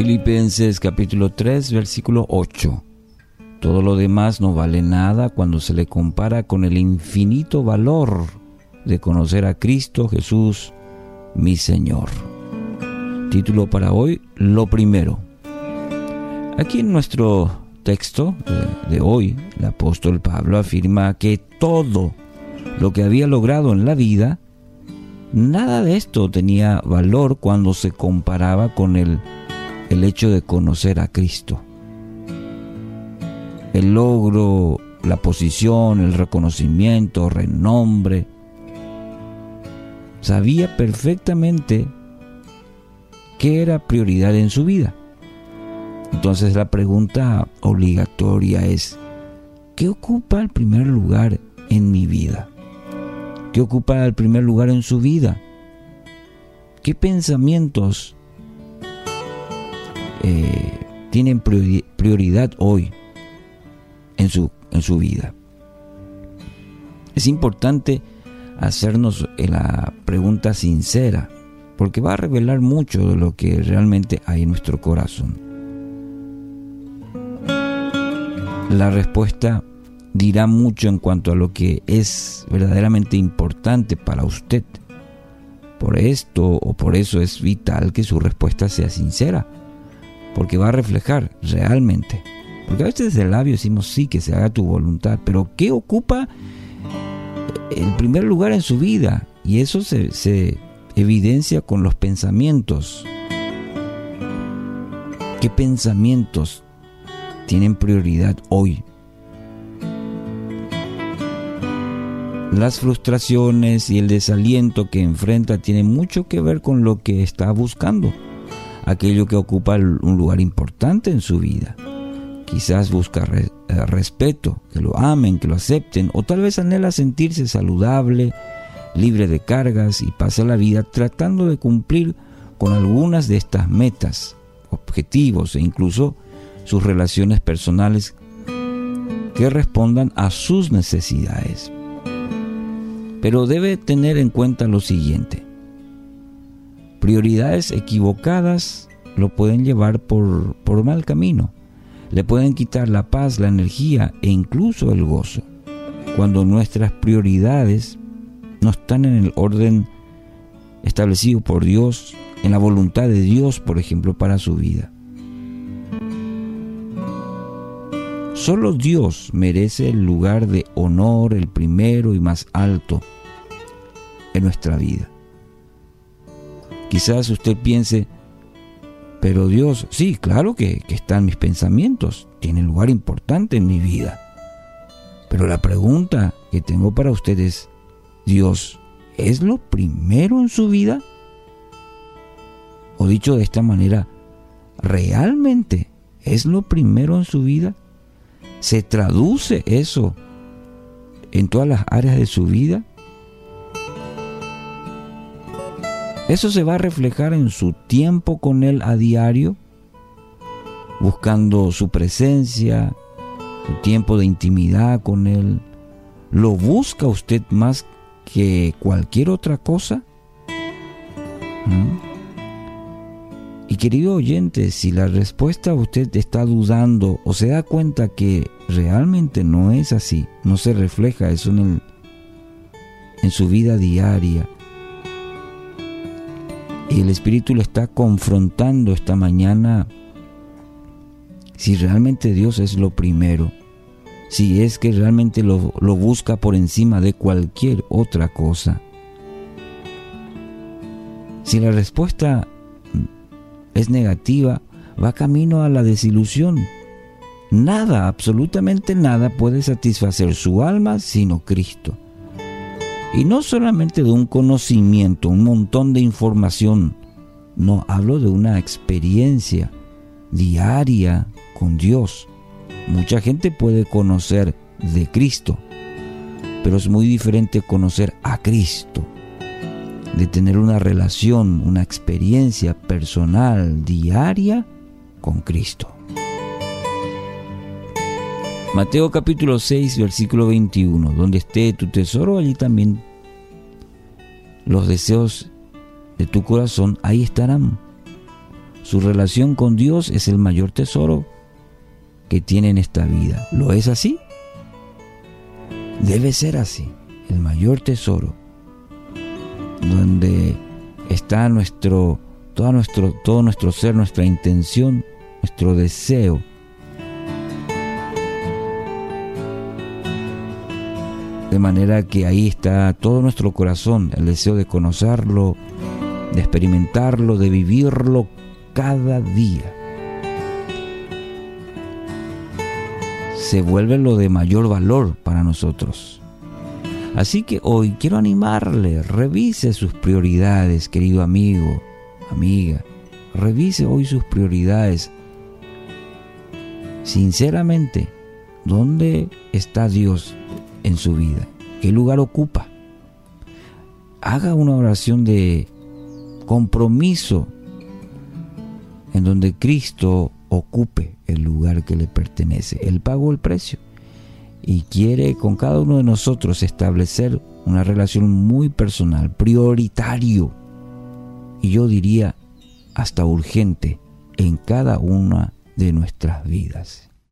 Filipenses capítulo 3 versículo 8. Todo lo demás no vale nada cuando se le compara con el infinito valor de conocer a Cristo Jesús, mi Señor. Título para hoy, lo primero. Aquí en nuestro texto de, hoy, el apóstol Pablo afirma que todo lo que había logrado en la vida, nada de esto tenía valor cuando se comparaba con el, el hecho de conocer a Cristo el logro, la posición, el reconocimiento, renombre. Sabía perfectamente qué era prioridad en su vida. Entonces la pregunta obligatoria es, ¿qué ocupa el primer lugar en mi vida? ¿Qué ocupa el primer lugar en su vida? ¿Qué pensamientos eh, tienen prioridad hoy? en su, en su vida. Es importante hacernos la pregunta sincera, porque va a revelar mucho de lo que realmente hay en nuestro corazón. La respuesta dirá mucho en cuanto a lo que es verdaderamente importante para usted. Por esto o por eso es vital que su respuesta sea sincera, porque va a reflejar realmente porque a veces desde el labio decimos sí, que se haga tu voluntad, pero ¿qué ocupa el primer lugar en su vida? Y eso se, se evidencia con los pensamientos. ¿Qué pensamientos tienen prioridad hoy? Las frustraciones y el desaliento que enfrenta tienen mucho que ver con lo que está buscando, aquello que ocupa un lugar importante en su vida. Quizás busca eh, respeto, que lo amen, que lo acepten, o tal vez anhela sentirse saludable, libre de cargas y pasa la vida tratando de cumplir con algunas de estas metas, objetivos e incluso sus relaciones personales que respondan a sus necesidades. Pero debe tener en cuenta lo siguiente. Prioridades equivocadas lo pueden llevar por, por mal camino le pueden quitar la paz, la energía e incluso el gozo. Cuando nuestras prioridades no están en el orden establecido por Dios, en la voluntad de Dios, por ejemplo, para su vida. Solo Dios merece el lugar de honor, el primero y más alto en nuestra vida. Quizás usted piense, pero Dios, sí, claro que, que están mis pensamientos, tiene lugar importante en mi vida. Pero la pregunta que tengo para ustedes, Dios, ¿es lo primero en su vida? O dicho de esta manera, ¿realmente es lo primero en su vida? ¿Se traduce eso en todas las áreas de su vida? Eso se va a reflejar en su tiempo con Él a diario, buscando su presencia, su tiempo de intimidad con Él. ¿Lo busca usted más que cualquier otra cosa? ¿Mm? Y querido oyente, si la respuesta usted está dudando o se da cuenta que realmente no es así, no se refleja eso en, el, en su vida diaria, y el Espíritu le está confrontando esta mañana si realmente Dios es lo primero, si es que realmente lo, lo busca por encima de cualquier otra cosa. Si la respuesta es negativa, va camino a la desilusión. Nada, absolutamente nada puede satisfacer su alma sino Cristo. Y no solamente de un conocimiento, un montón de información. No, hablo de una experiencia diaria con Dios. Mucha gente puede conocer de Cristo, pero es muy diferente conocer a Cristo, de tener una relación, una experiencia personal diaria con Cristo. Mateo capítulo 6, versículo 21. Donde esté tu tesoro, allí también los deseos de tu corazón, ahí estarán. Su relación con Dios es el mayor tesoro que tiene en esta vida. ¿Lo es así? Debe ser así. El mayor tesoro. Donde está nuestro, todo nuestro, todo nuestro ser, nuestra intención, nuestro deseo. De manera que ahí está todo nuestro corazón, el deseo de conocerlo, de experimentarlo, de vivirlo cada día. Se vuelve lo de mayor valor para nosotros. Así que hoy quiero animarle, revise sus prioridades, querido amigo, amiga. Revise hoy sus prioridades. Sinceramente, ¿dónde está Dios en su vida? ¿Qué lugar ocupa? Haga una oración de compromiso en donde Cristo ocupe el lugar que le pertenece. Él pagó el precio y quiere con cada uno de nosotros establecer una relación muy personal, prioritario y yo diría hasta urgente en cada una de nuestras vidas.